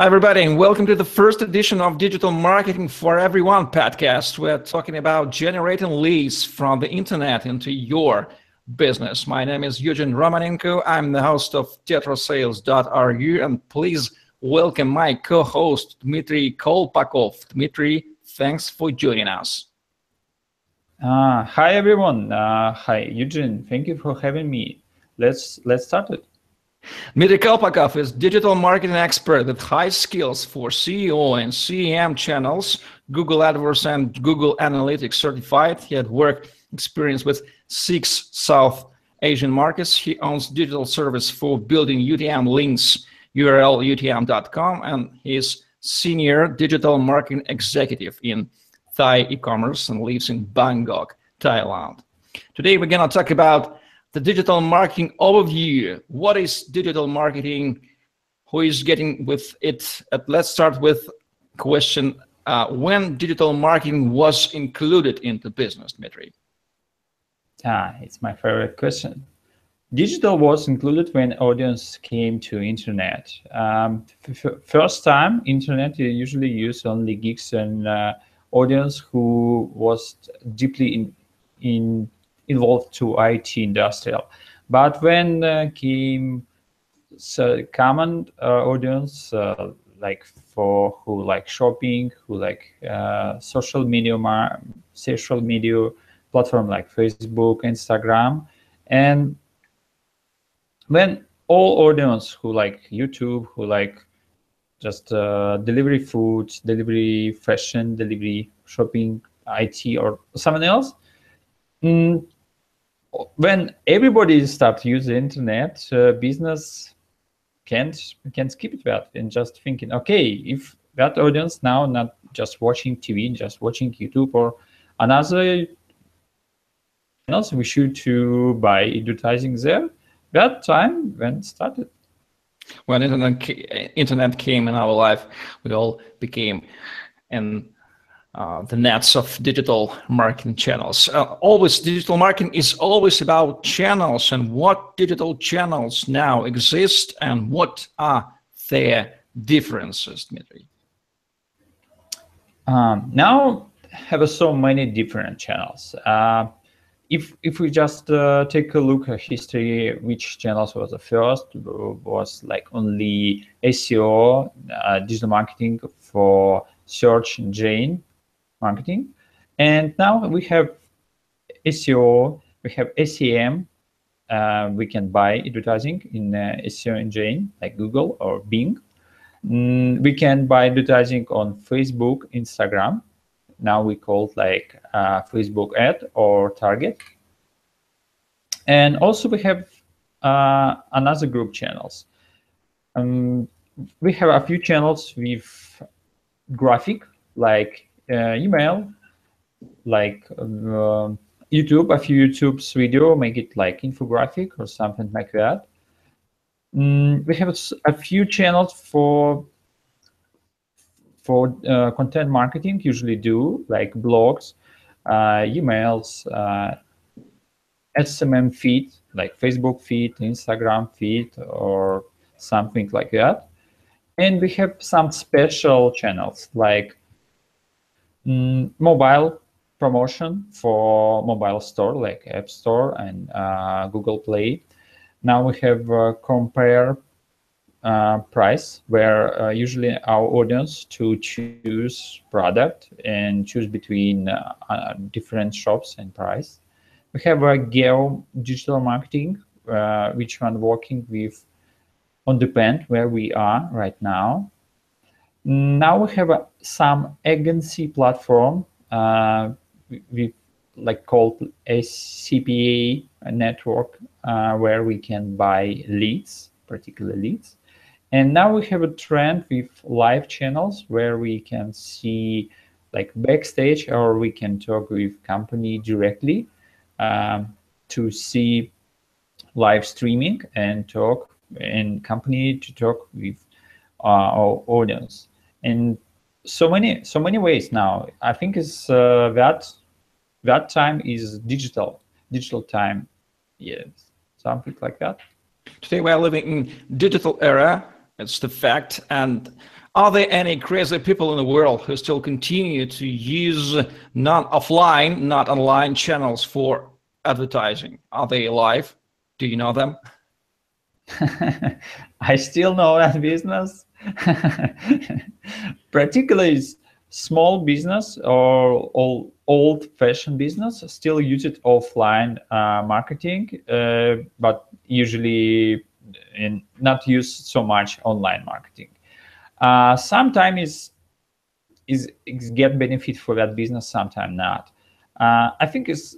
Hi, everybody, and welcome to the first edition of Digital Marketing for Everyone podcast. We're talking about generating leads from the internet into your business. My name is Eugene Romanenko. I'm the host of tetrasales.ru, and please welcome my co-host Dmitry Kolpakov. Dmitry, thanks for joining us. Uh, hi everyone. Uh, hi Eugene. Thank you for having me. Let's let's start it. Dmitry Kolpakov is digital marketing expert with high skills for SEO and SEM channels, Google AdWords and Google Analytics certified. He had work experience with six South Asian markets. He owns digital service for building UTM links, URL UTM.com, and he's senior digital marketing executive in Thai e-commerce and lives in Bangkok, Thailand. Today we're going to talk about the digital marketing overview. What is digital marketing? Who is getting with it? Let's start with question uh, when digital marketing was included into business, Dmitry? Ah, it's my favorite question. Digital was included when audience came to internet. Um, first time, internet you usually use only geeks and uh, audience who was deeply in, in involved to IT industrial. But when uh, came so common uh, audience uh, like for who like shopping, who like uh, social media, social media platform like Facebook, Instagram, and when all audience who like YouTube, who like just uh, delivery food, delivery fashion, delivery shopping, IT, or someone else, mm, when everybody starts using internet, uh, business can't can't skip that and just thinking, okay, if that audience now not just watching TV, just watching YouTube or another else, we should to buy advertising there. That time when started. When internet internet came in our life, we all became and uh, the nets of digital marketing channels. Uh, always digital marketing is always about channels and what digital channels now exist and what are their differences, Dmitry. Um, now have so many different channels. Uh, if if we just uh, take a look at history, which channels was the first was like only SEO, uh, digital marketing for search engine marketing. And now we have SEO, we have SEM. Uh, we can buy advertising in uh, SEO engine like Google or Bing. Mm, we can buy advertising on Facebook, Instagram. Now we call it like uh, Facebook ad or Target. And also we have uh, another group channels. Um, we have a few channels with graphic like email, like uh, YouTube, a few YouTube's video, make it like infographic or something like that. Mm, we have a few channels for for uh, content marketing usually do like blogs, uh, emails, uh, SMM feed like Facebook feed, Instagram feed, or something like that. And we have some special channels like Mm, mobile promotion for mobile store like App Store and uh, Google Play. Now we have uh, compare uh, price where uh, usually our audience to choose product and choose between uh, uh, different shops and price. We have a geo digital marketing, which one working with on depend where we are right now now we have a, some agency platform uh, we, we, like called a CPA network uh, where we can buy leads, particular leads. And now we have a trend with live channels where we can see like backstage or we can talk with company directly um, to see live streaming and talk and company to talk with uh, our audience in so many so many ways now. I think is uh, that that time is digital digital time. Yes, something like that. Today we are living in digital era, It's the fact. And are there any crazy people in the world who still continue to use not offline, not online channels for advertising? Are they alive? Do you know them? I still know that business. Particularly small business or old, old-fashioned business still use it offline uh, marketing, uh, but usually in, not use so much online marketing. Uh, sometimes is, is get benefit for that business, sometimes not. Uh, I think it's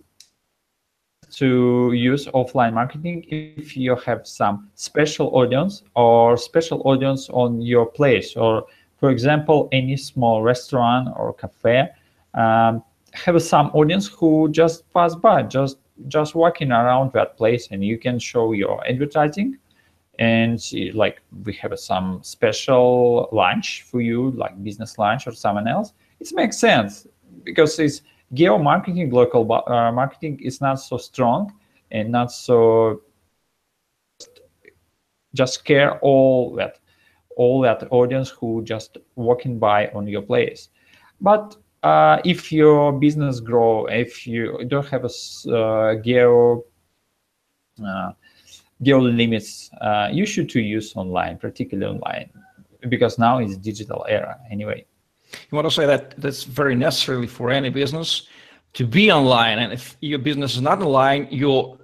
to use offline marketing if you have some special audience or special audience on your place. Or for example any small restaurant or cafe um, have some audience who just pass by just just walking around that place and you can show your advertising. And like we have some special lunch for you like business lunch or someone else. It makes sense because it's geo marketing, local uh, marketing is not so strong and not so just care all that all that audience who just walking by on your place. But uh, if your business grow, if you don't have a uh, geo uh, geo limits, uh, you should to use online, particularly online, because now is digital era anyway. You want to say that that's very necessary for any business to be online. And if your business is not online, you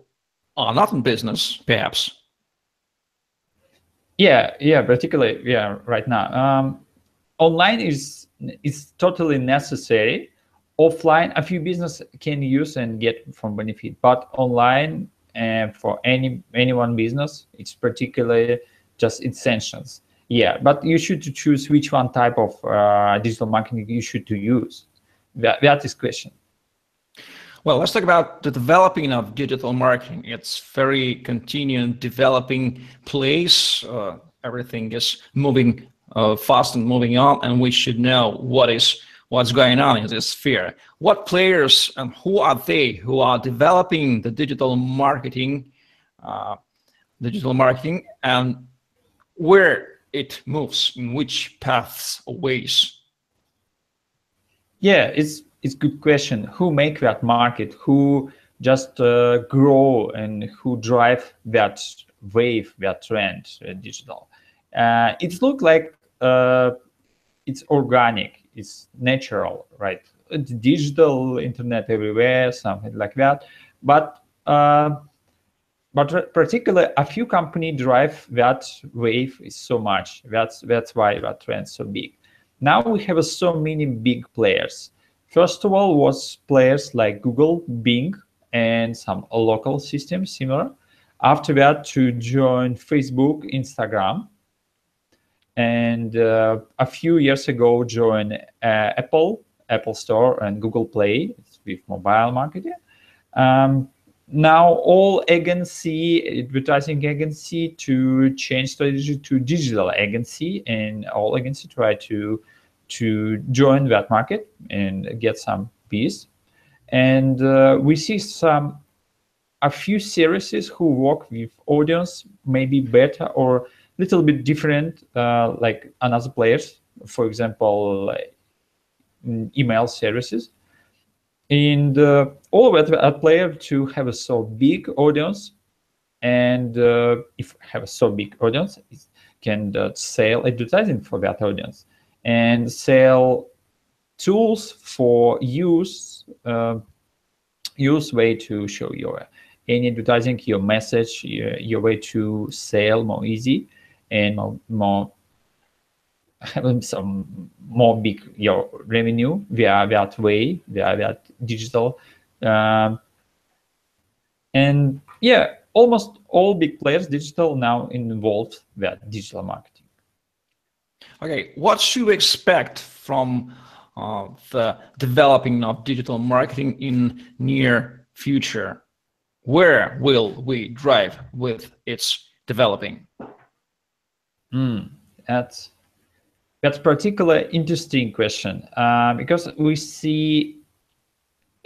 are not in business, perhaps. Yeah, yeah, particularly, yeah, right now. Um, online is is totally necessary. Offline, a few business can use and get from benefit, but online uh, for any any one business, it's particularly just essentials yeah but you should choose which one type of uh, digital marketing you should to use. That, that is question. Well let's talk about the developing of digital marketing. It's very continuing developing place. Uh, everything is moving uh, fast and moving on and we should know what is what's going on in this sphere. What players and who are they who are developing the digital marketing uh, digital marketing and where it moves in which paths or ways? Yeah it's it's good question. Who make that market? Who just uh, grow and who drive that wave that trend uh, digital? Uh, it looks like uh, it's organic it's natural right? It's digital internet everywhere something like that. But uh, but particularly a few company drive that wave is so much. That's that's why that trend so big. Now we have so many big players. First of all was players like google bing and some local systems similar. After that to join facebook instagram. And uh, a few years ago join uh, apple apple store and google play with mobile marketing. Um, now all agency advertising agency to change strategy to digital agency and all agency try to to join that market and get some piece. And uh, we see some a few services who work with audience maybe better or little bit different uh, like another players for example email services. And uh, all of a player to have a so big audience and uh, if have a so big audience it can uh, sell advertising for that audience and sell tools for use uh, use way to show your any advertising your message your, your way to sell more easy and more, more having some more big your revenue via that way, via that digital. Um, and yeah, almost all big players digital now involved that digital marketing. Okay, what should we expect from uh, the developing of digital marketing in near future? Where will we drive with its developing? Mm, that's that's particularly interesting question uh, because we see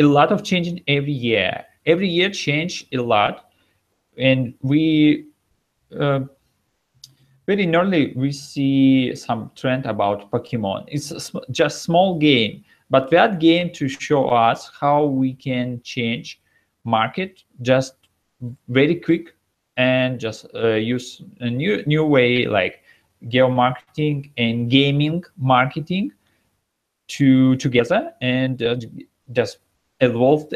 a lot of changing every year. Every year change a lot, and we uh, very normally we see some trend about Pokemon. It's sm just small game, but that game to show us how we can change market just very quick and just uh, use a new new way like geo marketing and gaming marketing to together and uh, just evolved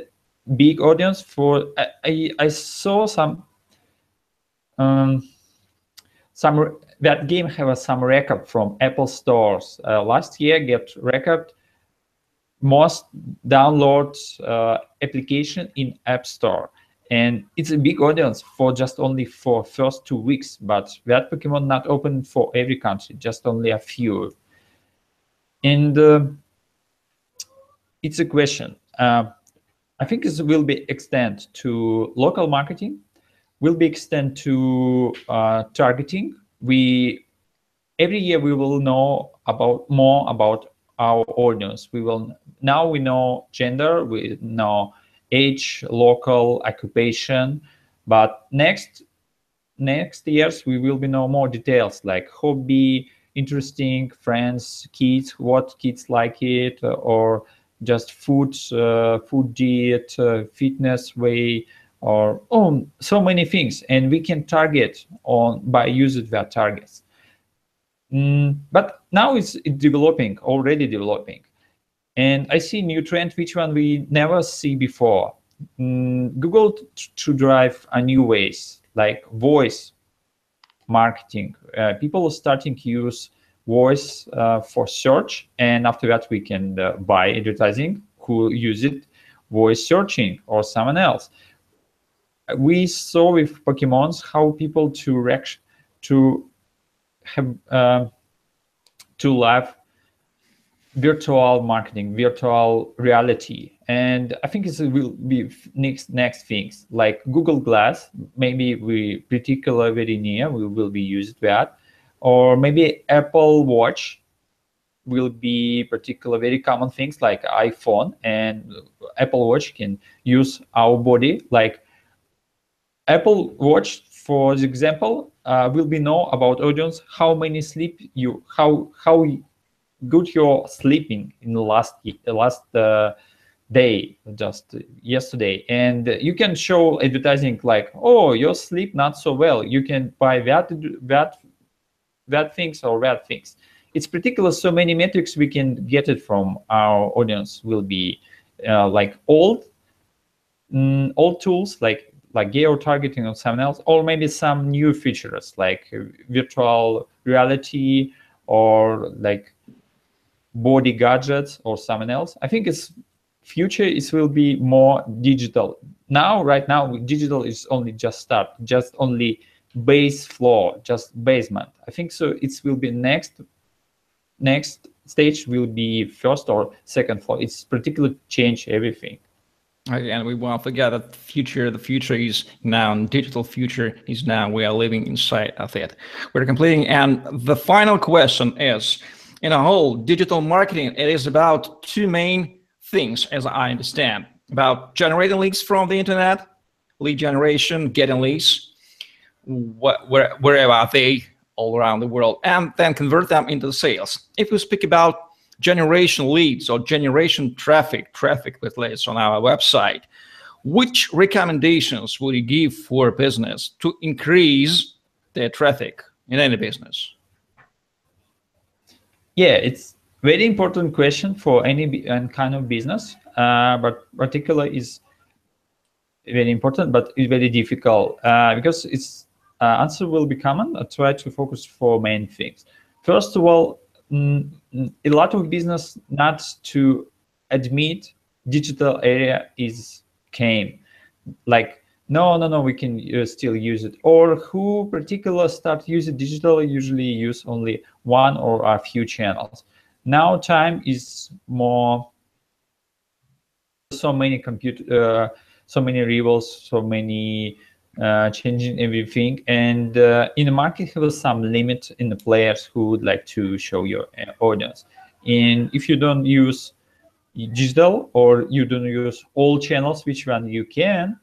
big audience for I, I, saw some um, some that game have some record from Apple stores. Uh, last year get record most downloads uh, application in App Store. And it's a big audience for just only for first two weeks but that Pokemon not open for every country just only a few. And uh, it's a question. Uh, I think this will be extend to local marketing, will be extend to uh, targeting. We every year we will know about more about our audience. We will now we know gender, we know age, local, occupation, but next next years we will be know more details like hobby, interesting, friends, kids, what kids like it, or just food, uh, food diet, uh, fitness way, or oh, so many things, and we can target on by using that targets. Mm, but now it's, developing, already developing, and I see new trend which one we never see before. Mm, Google to drive a new ways like voice marketing. Uh, people starting to use voice uh, for search. And after that we can uh, buy advertising who use it voice searching or someone else. We saw with pokemons how people to react to have uh, to live virtual marketing virtual reality. And i think it will be next next things. Like google glass maybe we particularly very near we will be used that or maybe Apple Watch will be particular very common things like iPhone and Apple Watch can use our body. Like Apple Watch for example uh, will be know about audience how many sleep you how how good you're sleeping in the last last uh, day just yesterday. And you can show advertising like oh your sleep not so well. You can buy that that bad things or bad things. It's particular so many metrics we can get it from our audience will be uh, like old mm, old tools like like geo targeting or something else, or maybe some new features like virtual reality or like body gadgets or something else. I think it's future is will be more digital. Now, right now, digital is only just start, just only base floor, just basement. I think so. It will be next next stage will be first or second floor. It's particularly change everything. Again, we won't forget that the future, the future is now, and digital future is now. We are living inside of it. We're completing, and the final question is, in a whole, digital marketing, it is about two main things, as I understand, about generating leads from the internet, lead generation, getting leads, where, wherever are they all around the world, and then convert them into sales. If we speak about generation leads or generation traffic, traffic that leads on our website, which recommendations would you give for a business to increase their traffic in any business? Yeah, it's very important question for any kind of business, uh, but particular is very important, but it's very difficult uh, because it's answer will be common. I try to focus for main things. First of all, a lot of business not to admit digital area is came like no no no we can uh, still use it or who particular start using digital usually use only one or a few channels now time is more so many computer uh, so many rivals so many uh, changing everything. And uh, in the market, have some limit in the players who would like to show your uh, audience. And if you don't use digital or you don't use all channels, which one you can,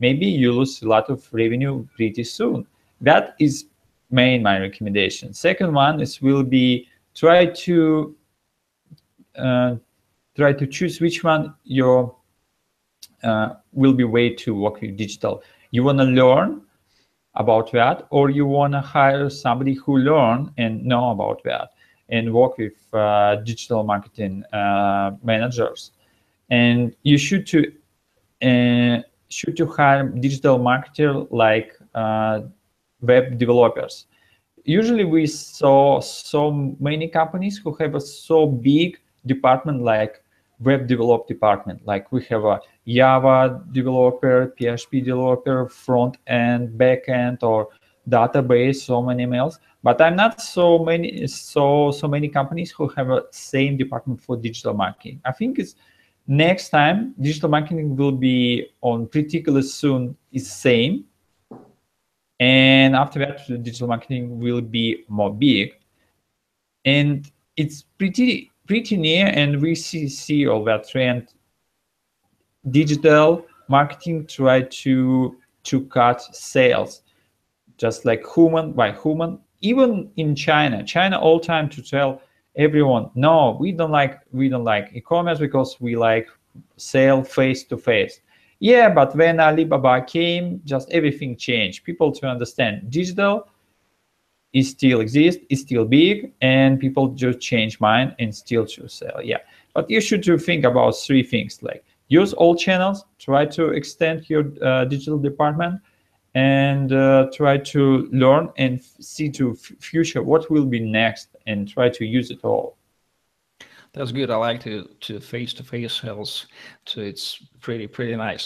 maybe you lose a lot of revenue pretty soon. That is main my recommendation. Second one is will be try to uh, try to choose which one your uh, will be way to work with digital. You want to learn about that, or you want to hire somebody who learn and know about that and work with uh, digital marketing uh, managers. And you should to uh, should to hire digital marketer like uh, web developers. Usually, we saw so many companies who have a so big department like web develop department. Like we have a Java developer, PHP developer, front end, back end, or database, so many emails. But I'm not so many so so many companies who have a same department for digital marketing. I think it's next time digital marketing will be on particularly soon is same. And after that, digital marketing will be more big. And it's pretty pretty near and we see, see all that trend digital marketing try to to cut sales just like human by human. Even in china china all time to tell everyone no we don't like we don't like e-commerce because we like sell face to face. Yeah but when alibaba came just everything changed. People to understand digital it still exists, it's still big, and people just change mind and still choose sell. Yeah, but you should to think about three things like use all channels, try to extend your uh, digital department, and uh, try to learn and see to future what will be next, and try to use it all. That's good. I like to to face to face sales. So it's pretty pretty nice.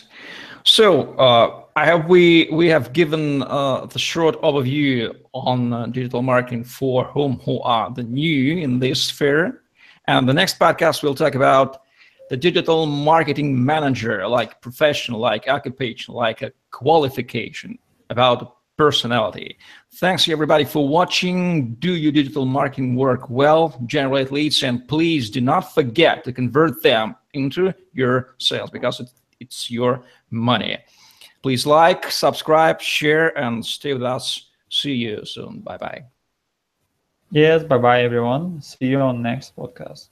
So uh, I have we we have given uh, the short overview on uh, digital marketing for whom who are the new in this sphere, and the next podcast we'll talk about the digital marketing manager, like professional, like occupation, like a qualification about personality. Thanks everybody for watching. Do your digital marketing work well, generate leads, and please do not forget to convert them into your sales because it's your money. Please like, subscribe, share, and stay with us. See you soon. Bye bye. Yes, bye bye everyone. See you on next podcast.